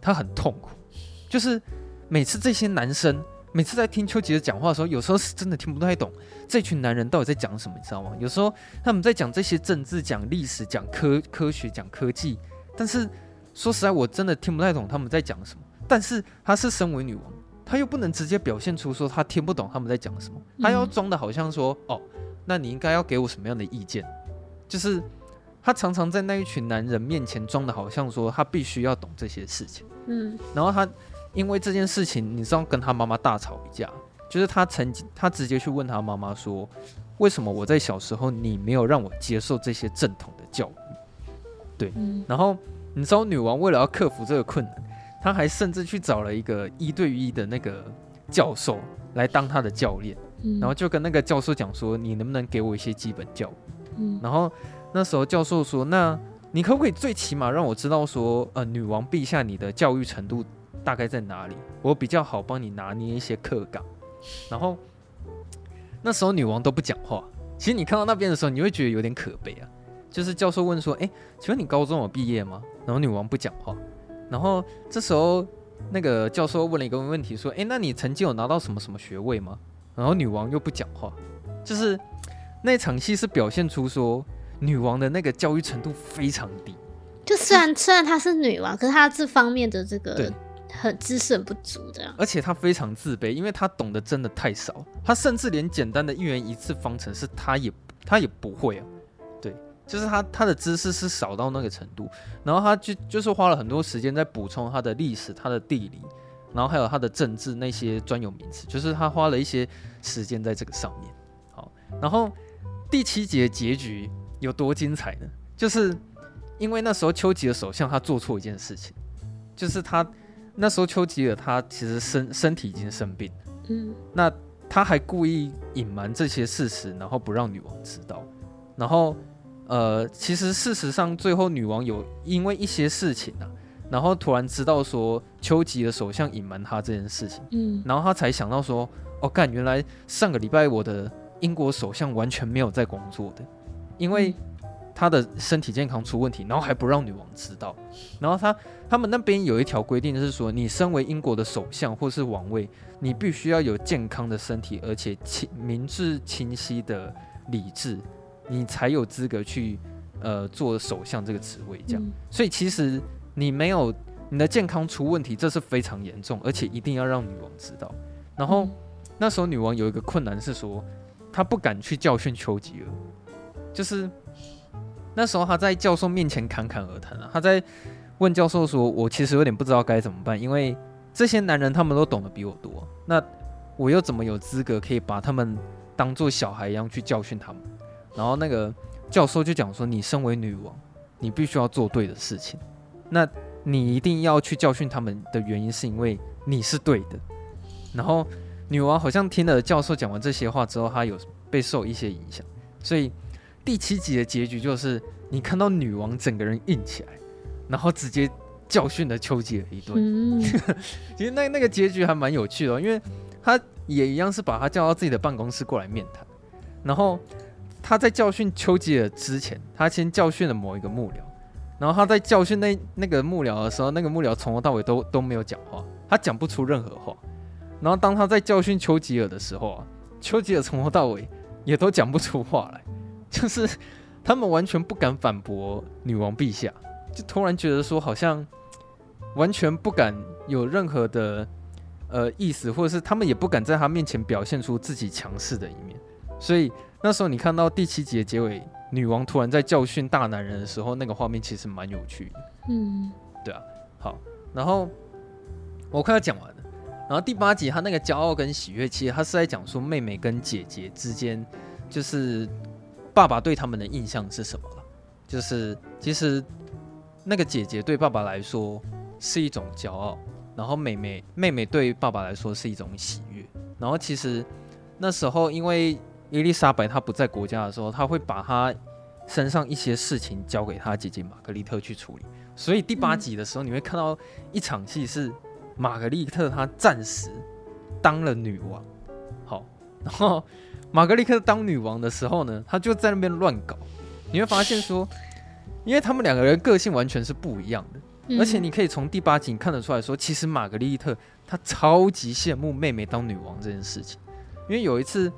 他很痛苦，就是每次这些男生每次在听丘吉尔讲话的时候，有时候是真的听不太懂这群男人到底在讲什么，你知道吗？有时候他们在讲这些政治、讲历史、讲科科学、讲科技，但是说实在，我真的听不太懂他们在讲什么。但是他是身为女王，他又不能直接表现出说他听不懂他们在讲什么，他要装的好像说哦，那你应该要给我什么样的意见？就是。他常常在那一群男人面前装的好像说他必须要懂这些事情，嗯，然后他因为这件事情，你知道跟他妈妈大吵一架，就是他曾经他直接去问他妈妈说，为什么我在小时候你没有让我接受这些正统的教育？对，然后你知道女王为了要克服这个困难，她还甚至去找了一个一对一的那个教授来当她的教练，然后就跟那个教授讲说，你能不能给我一些基本教育？然后。那时候教授说：“那你可不可以最起码让我知道说，呃，女王陛下你的教育程度大概在哪里？我比较好帮你拿捏一些课纲。”然后那时候女王都不讲话。其实你看到那边的时候，你会觉得有点可悲啊。就是教授问说：“诶，请问你高中有毕业吗？”然后女王不讲话。然后这时候那个教授问了一个问题说：“诶，那你曾经有拿到什么什么学位吗？”然后女王又不讲话。就是那场戏是表现出说。女王的那个教育程度非常低，就虽然虽然她是女王，可是她这方面的这个很知识很不足，这样。而且她非常自卑，因为她懂得真的太少，她甚至连简单的一元一次方程式她也她也不会啊。对，就是她她的知识是少到那个程度，然后她就就是花了很多时间在补充她的历史、她的地理，然后还有她的政治那些专有名词，就是她花了一些时间在这个上面。好，然后第七集的结局。有多精彩呢？就是因为那时候丘吉尔首相他做错一件事情，就是他那时候丘吉尔他其实身身体已经生病了，嗯，那他还故意隐瞒这些事实，然后不让女王知道，然后呃，其实事实上最后女王有因为一些事情啊，然后突然知道说丘吉尔首相隐瞒他这件事情，嗯，然后他才想到说，哦，干，原来上个礼拜我的英国首相完全没有在工作的。因为他的身体健康出问题，然后还不让女王知道。然后他他们那边有一条规定，就是说，你身为英国的首相或是王位，你必须要有健康的身体，而且清明智清晰的理智，你才有资格去呃做首相这个职位。这样，所以其实你没有你的健康出问题，这是非常严重，而且一定要让女王知道。然后那时候女王有一个困难是说，他不敢去教训丘吉尔。就是那时候，他在教授面前侃侃而谈啊。他在问教授说：“我其实有点不知道该怎么办，因为这些男人他们都懂得比我多，那我又怎么有资格可以把他们当做小孩一样去教训他们？”然后那个教授就讲说：“你身为女王，你必须要做对的事情。那你一定要去教训他们的原因，是因为你是对的。”然后女王好像听了教授讲完这些话之后，她有被受一些影响，所以。第七集的结局就是，你看到女王整个人硬起来，然后直接教训了丘吉尔一顿。嗯、其实那那个结局还蛮有趣的，哦，因为他也一样是把他叫到自己的办公室过来面谈。然后他在教训丘吉尔之前，他先教训了某一个幕僚，然后他在教训那那个幕僚的时候，那个幕僚从头到尾都都没有讲话，他讲不出任何话。然后当他在教训丘吉尔的时候啊，丘吉尔从头到尾也都讲不出话来，就是他们完全不敢反驳女王陛下，就突然觉得说好像完全不敢有任何的呃意思，或者是他们也不敢在他面前表现出自己强势的一面。所以那时候你看到第七集的结尾，女王突然在教训大男人的时候，那个画面其实蛮有趣的。嗯，对啊。好，然后我快要讲完了。然后第八集他那个骄傲跟喜悦，其实他是在讲说妹妹跟姐姐之间，就是爸爸对他们的印象是什么了。就是其实那个姐姐对爸爸来说是一种骄傲，然后妹妹妹妹对爸爸来说是一种喜悦。然后其实那时候因为。伊丽莎白她不在国家的时候，她会把她身上一些事情交给她姐姐玛格丽特去处理。所以第八集的时候，你会看到一场戏是玛格丽特她暂时当了女王。好，然后玛格丽特当女王的时候呢，她就在那边乱搞。你会发现说，因为他们两个人个性完全是不一样的，而且你可以从第八集看得出来说，其实玛格丽特她超级羡慕妹妹当女王这件事情，因为有一次。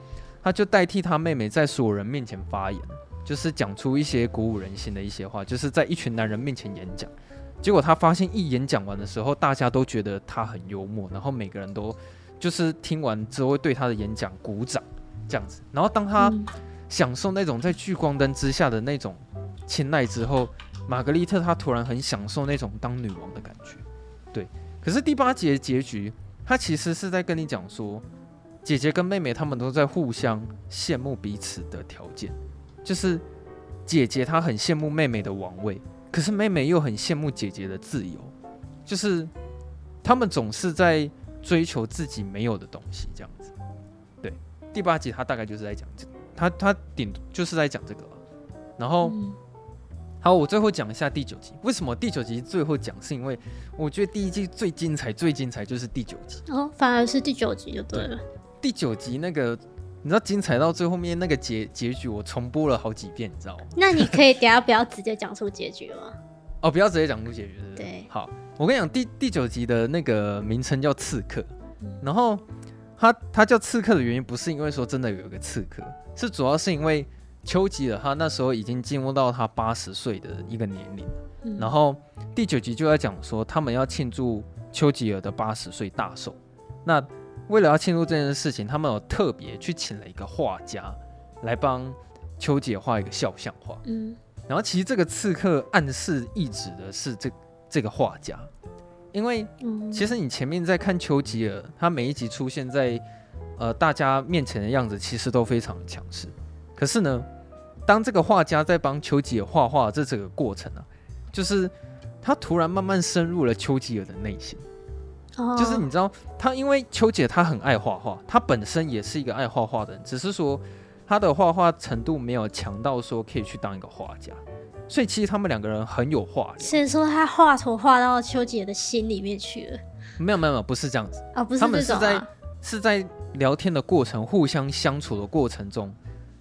她就代替她妹妹在所有人面前发言，就是讲出一些鼓舞人心的一些话，就是在一群男人面前演讲。结果他发现一演讲完的时候，大家都觉得他很幽默，然后每个人都就是听完之后会对他的演讲鼓掌这样子。然后当他享受那种在聚光灯之下的那种青睐之后，玛格丽特她突然很享受那种当女王的感觉。对，可是第八节结局，他其实是在跟你讲说。姐姐跟妹妹她们都在互相羡慕彼此的条件，就是姐姐她很羡慕妹妹的王位，可是妹妹又很羡慕姐姐的自由，就是他们总是在追求自己没有的东西，这样子。对，第八集他大概就是在讲这个，他他顶就是在讲这个。然后，好，我最后讲一下第九集。为什么第九集最后讲？是因为我觉得第一季最精彩、最精彩就是第九集。哦，反而是第九集就对了。对第九集那个，你知道精彩到最后面那个结结局，我重播了好几遍，你知道吗？那你可以等下不要直接讲出结局吗？哦，不要直接讲出结局，对对？好，我跟你讲，第第九集的那个名称叫刺客，然后他他叫刺客的原因不是因为说真的有一个刺客，是主要是因为丘吉尔他那时候已经进入到他八十岁的一个年龄，嗯，然后第九集就在讲说他们要庆祝丘吉尔的八十岁大寿，那。为了要庆祝这件事情，他们有特别去请了一个画家来帮丘吉尔画一个肖像画。嗯，然后其实这个刺客暗示意指的是这这个画家，因为其实你前面在看丘吉尔，他每一集出现在呃大家面前的样子，其实都非常的强势。可是呢，当这个画家在帮丘吉尔画画这整个过程呢、啊，就是他突然慢慢深入了丘吉尔的内心。就是你知道，他因为秋姐她很爱画画，她本身也是一个爱画画的人，只是说她的画画程度没有强到说可以去当一个画家，所以其实他们两个人很有画。所以说他画图画到秋姐的心里面去了？没有没有没有，不是这样子啊，不是，他们是在是在聊天的过程，互相相处的过程中，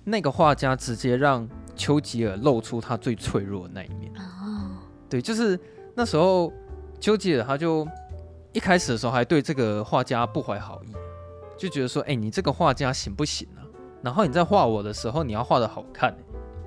那个画家直接让丘吉尔露出他最脆弱的那一面。哦，对，就是那时候丘吉尔他就。一开始的时候还对这个画家不怀好意，就觉得说：“哎，你这个画家行不行啊？然后你在画我的时候，你要画得好看，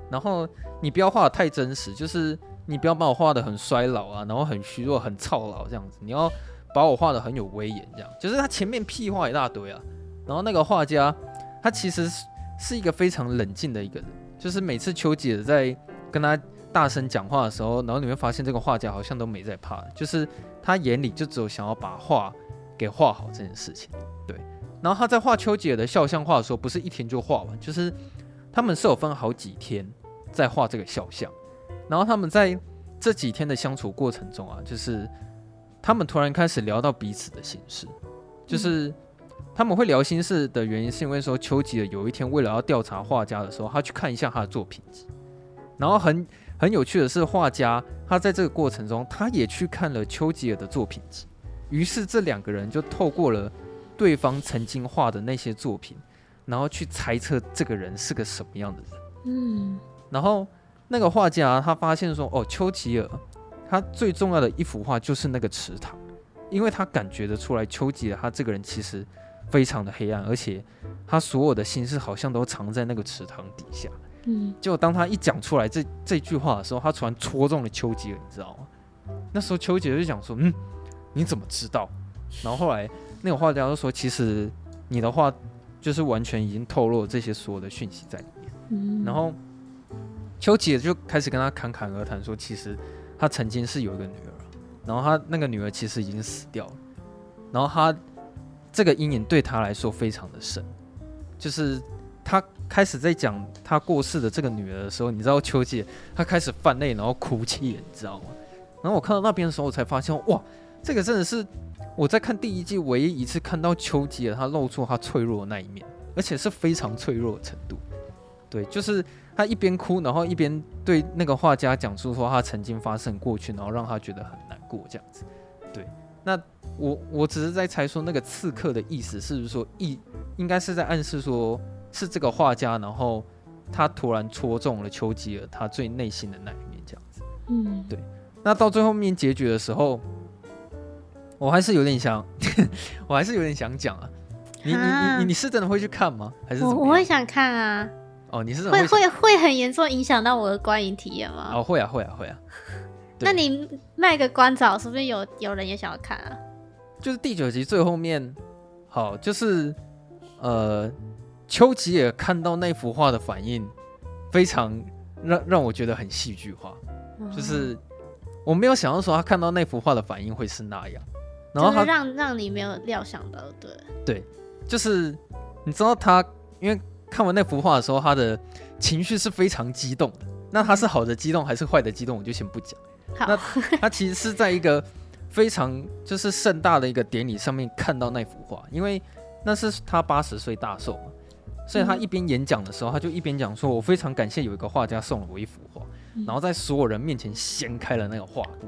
然后你不要画得太真实，就是你不要把我画得很衰老啊，然后很虚弱、很操劳这样子。你要把我画得很有威严，这样。就是他前面屁话一大堆啊。然后那个画家，他其实是一个非常冷静的一个人，就是每次丘吉尔在跟他大声讲话的时候，然后你会发现这个画家好像都没在怕，就是。他眼里就只有想要把画给画好这件事情，对。然后他在画丘吉尔的肖像画的时候，不是一天就画完，就是他们是有分好几天在画这个肖像。然后他们在这几天的相处过程中啊，就是他们突然开始聊到彼此的心事，就是他们会聊心事的原因，是因为说丘吉尔有一天为了要调查画家的时候，他去看一下他的作品集，然后很。很有趣的是，画家他在这个过程中，他也去看了丘吉尔的作品集，于是这两个人就透过了对方曾经画的那些作品，然后去猜测这个人是个什么样的人。嗯，然后那个画家他发现说，哦，丘吉尔他最重要的一幅画就是那个池塘，因为他感觉得出来，丘吉尔他这个人其实非常的黑暗，而且他所有的心事好像都藏在那个池塘底下。嗯，结果当他一讲出来这这句话的时候，他突然戳中了丘吉尔，你知道吗？那时候丘吉尔就讲说，嗯，你怎么知道？然后后来那个画家就说，其实你的话就是完全已经透露了这些所有的讯息在里面。嗯，然后丘吉尔就开始跟他侃侃而谈，说其实他曾经是有一个女儿，然后他那个女儿其实已经死掉了，然后他这个阴影对他来说非常的深，就是他。开始在讲他过世的这个女儿的时候，你知道秋吉尔他开始泛泪，然后哭泣，你知道吗？然后我看到那边的时候，我才发现，哇，这个真的是我在看第一季唯一一次看到秋吉尔他露出他脆弱的那一面，而且是非常脆弱的程度。对，就是他一边哭，然后一边对那个画家讲述说他曾经发生过去，然后让他觉得很难过这样子。对，那我我只是在猜说那个刺客的意思是不是说意应该是在暗示说。是这个画家，然后他突然戳中了丘吉尔他最内心的那一面，这样子。嗯，对。那到最后面结局的时候，我还是有点想，我还是有点想讲啊。你你你你是真的会去看吗？还是我我会想看啊。哦，你是会会会很严重影响到我的观影体验吗？哦，会啊会啊会啊。那你卖个关子，是不是有有人也想要看啊？就是第九集最后面，好，就是呃。丘吉尔看到那幅画的反应，非常让让我觉得很戏剧化，就是我没有想到说他看到那幅画的反应会是那样，然后他让让你没有料想到，对对，就是你知道他因为看完那幅画的时候，他的情绪是非常激动的。那他是好的激动还是坏的激动，我就先不讲。那他其实是在一个非常就是盛大的一个典礼上面看到那幅画，因为那是他八十岁大寿嘛。所以他一边演讲的时候，他就一边讲说：“我非常感谢有一个画家送了我一幅画，然后在所有人面前掀开了那个画布。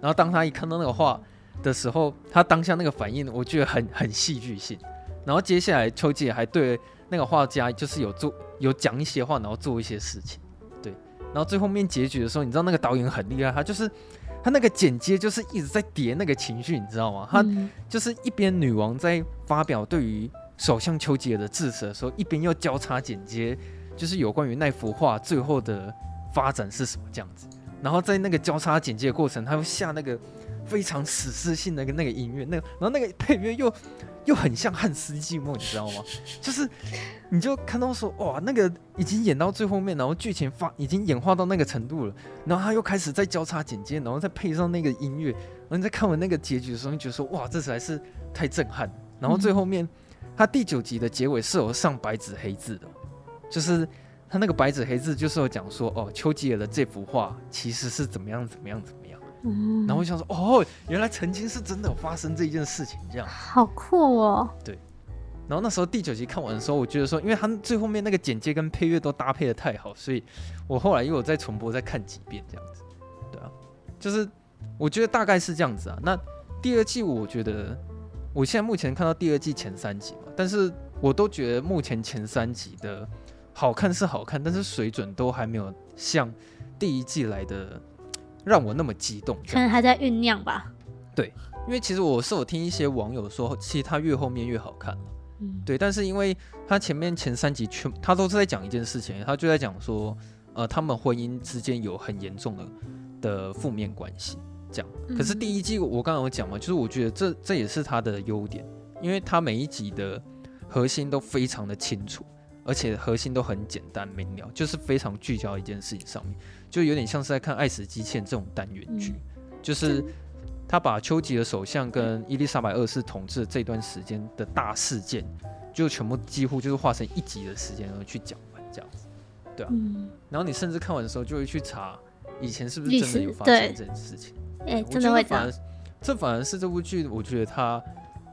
然后当他一看到那个画的时候，他当下那个反应，我觉得很很戏剧性。然后接下来秋姐还对那个画家就是有做有讲一些话，然后做一些事情。对，然后最后面结局的时候，你知道那个导演很厉害，他就是他那个剪接就是一直在叠那个情绪，你知道吗？他就是一边女王在发表对于。首相丘吉尔的致辞的时候，一边又交叉剪接，就是有关于那幅画最后的发展是什么这样子。然后在那个交叉剪接的过程，他又下那个非常史诗性的那个音乐，那个，然后那个配乐又又很像汉斯季默，你知道吗？就是你就看到说，哇，那个已经演到最后面，然后剧情发已经演化到那个程度了，然后他又开始在交叉剪接，然后再配上那个音乐，然后你在看完那个结局的时候，你觉得说，哇，这实在是太震撼。然后最后面。他第九集的结尾是有上白纸黑字的，就是他那个白纸黑字就是有讲说，哦，丘吉尔的这幅画其实是怎么样怎么样怎么样。嗯，然后我想说，哦，原来曾经是真的有发生这一件事情，这样。好酷哦。对。然后那时候第九集看完的时候，我觉得说，因为他最后面那个简介跟配乐都搭配的太好，所以我后来又有再重播再看几遍这样子。对啊，就是我觉得大概是这样子啊。那第二季我觉得。我现在目前看到第二季前三集嘛，但是我都觉得目前前三集的好看是好看，但是水准都还没有像第一季来的让我那么激动。可能还在酝酿吧。对，因为其实我是有听一些网友说，其实它越后面越好看。嗯，对，但是因为他前面前三集全他都是在讲一件事情，他就在讲说，呃，他们婚姻之间有很严重的的负面关系。讲，可是第一季我刚刚有讲嘛，就是我觉得这这也是他的优点，因为他每一集的核心都非常的清楚，而且核心都很简单明了，就是非常聚焦一件事情上面，就有点像是在看《爱死机器人》这种单元剧，就是他把丘吉尔首相跟伊丽莎白二世统治的这段时间的大事件，就全部几乎就是化成一集的时间然后去讲完这样子，对啊，然后你甚至看完的时候就会去查以前是不是真的有发生这件事情。哎、欸，真的会这样。这反而是这部剧，我觉得它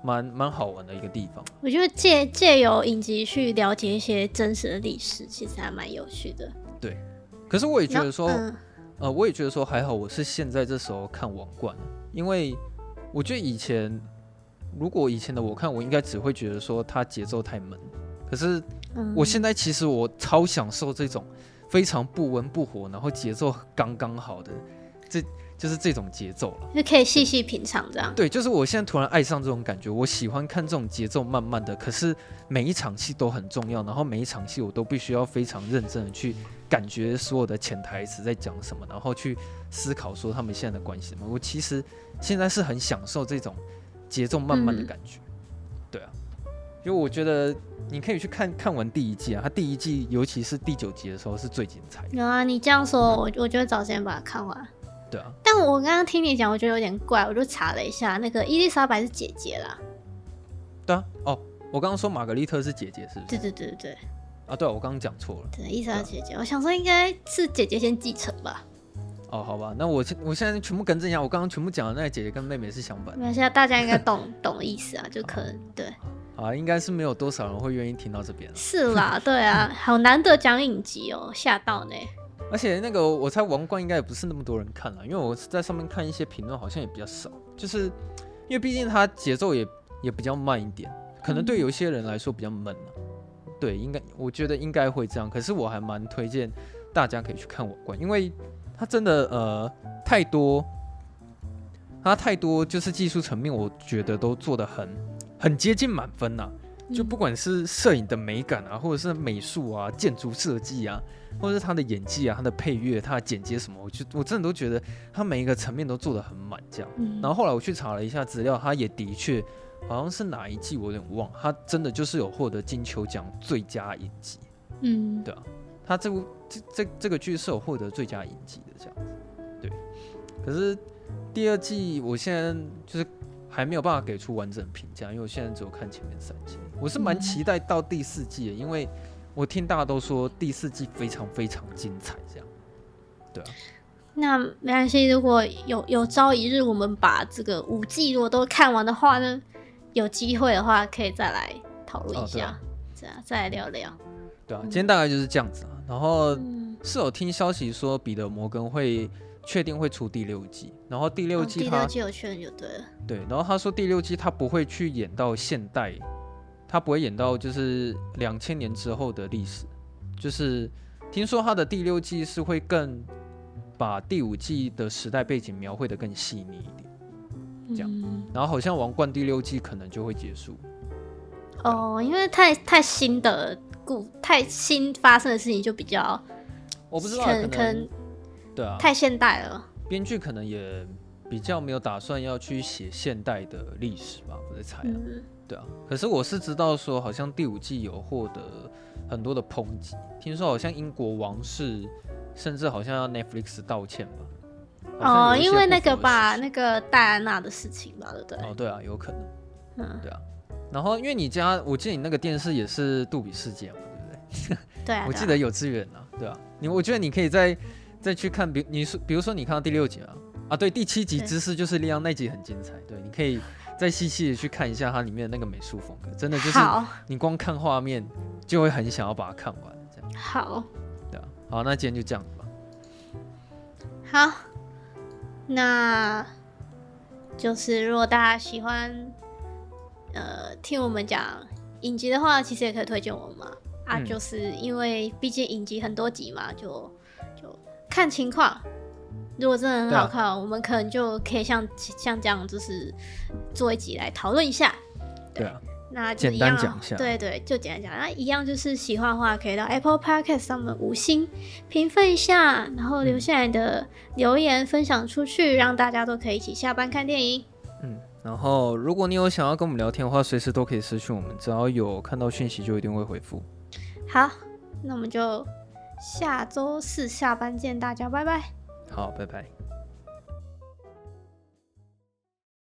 蛮蛮好玩的一个地方。我觉得借借由影集去了解一些真实的历史，其实还蛮有趣的。对，可是我也觉得说，嗯、呃，我也觉得说还好，我是现在这时候看王冠，因为我觉得以前如果以前的我看，我应该只会觉得说它节奏太闷。可是我现在其实我超享受这种非常不温不火，然后节奏刚刚好的，这就是这种节奏了，就可以细细品尝这样。对，就是我现在突然爱上这种感觉，我喜欢看这种节奏慢慢的，可是每一场戏都很重要，然后每一场戏我都必须要非常认真的去感觉所有的潜台词在讲什么，然后去思考说他们现在的关系什么。我其实现在是很享受这种节奏慢慢的感觉，嗯、对啊。因为我觉得你可以去看看完第一季啊，它第一季尤其是第九集的时候是最精彩的。有啊，你这样说，我我觉得早先把它看完。对啊。但我刚刚听你讲，我觉得有点怪，我就查了一下，那个伊丽莎白是姐姐啦。对啊。哦，我刚刚说玛格丽特是姐姐，是不是？对对对对。啊，对啊，我刚刚讲错了。对，伊丽莎白姐姐，我想说应该是姐姐先继承吧。哦，好吧，那我现我现在全部更正一下，我刚刚全部讲的那个姐姐跟妹妹是相反。那现在大家应该懂懂意思啊，就可能对。啊，应该是没有多少人会愿意听到这边。是啦，对啊，好难得讲影集哦，吓到呢。而且那个，我猜《王冠》应该也不是那么多人看了，因为我在上面看一些评论，好像也比较少。就是因为毕竟它节奏也也比较慢一点，可能对有一些人来说比较闷了。嗯、对，应该我觉得应该会这样。可是我还蛮推荐大家可以去看《王冠》，因为它真的呃太多，它太多就是技术层面，我觉得都做的很。很接近满分了、啊，就不管是摄影的美感啊，或者是美术啊、建筑设计啊，或者是他的演技啊、他的配乐、他的剪接什么，我就我真的都觉得他每一个层面都做得很满，这样。然后后来我去查了一下资料，他也的确好像是哪一季我有点忘，他真的就是有获得金球奖最佳影集。嗯，对啊，他这部这这这个剧是有获得最佳影集的这样子。对，可是第二季我现在就是。还没有办法给出完整评价，因为我现在只有看前面三季。我是蛮期待到第四季的，因为我听大家都说第四季非常非常精彩，这样。对啊。那没关系，如果有有朝一日我们把这个五季如果都看完的话呢，有机会的话可以再来讨论一下，这样、哦啊、再来聊聊。对啊，今天大概就是这样子啊。然后是有听消息说彼得摩根会。确定会出第六季，然后第六季他、哦、第六季有确认就对了。对，然后他说第六季他不会去演到现代，他不会演到就是两千年之后的历史，就是听说他的第六季是会更把第五季的时代背景描绘的更细腻一点，这样。嗯、然后好像王冠第六季可能就会结束。哦，因为太太新的故太新发生的事情就比较，我不知道可能。可能对啊，太现代了。编剧可能也比较没有打算要去写现代的历史吧，我在猜、啊。嗯、对啊，可是我是知道说，好像第五季有获得很多的抨击，听说好像英国王室甚至好像要 Netflix 道歉吧。哦，因为那个吧，那个戴安娜的事情吧，对不对？哦，对啊，有可能。嗯，对啊。然后因为你家，我记得你那个电视也是杜比世界嘛，对不对？对啊。我记得有资源啊，对啊。你我觉得你可以再。再去看，比你说，比如说你看到第六集啊，啊，对，第七集知识就是力量那集很精彩，对，你可以再细细的去看一下它里面的那个美术风格，真的就是你光看画面就会很想要把它看完，这样。好，对啊，好，那今天就这样子吧。好，那就是如果大家喜欢呃听我们讲影集的话，其实也可以推荐我们嘛，啊，嗯、就是因为毕竟影集很多集嘛，就就。看情况，如果真的很好看，啊、我们可能就可以像像这样，就是做一集来讨论一下。对啊，那就一样简单讲一下。对对，就简单讲。那一样就是喜欢的话，可以到 Apple Podcast 上面五星评分一下，然后留下来的留言分享出去，嗯、让大家都可以一起下班看电影。嗯，然后如果你有想要跟我们聊天的话，随时都可以私讯我们，只要有看到讯息就一定会回复。好，那我们就。下周四下班见，大家拜拜。好，拜拜。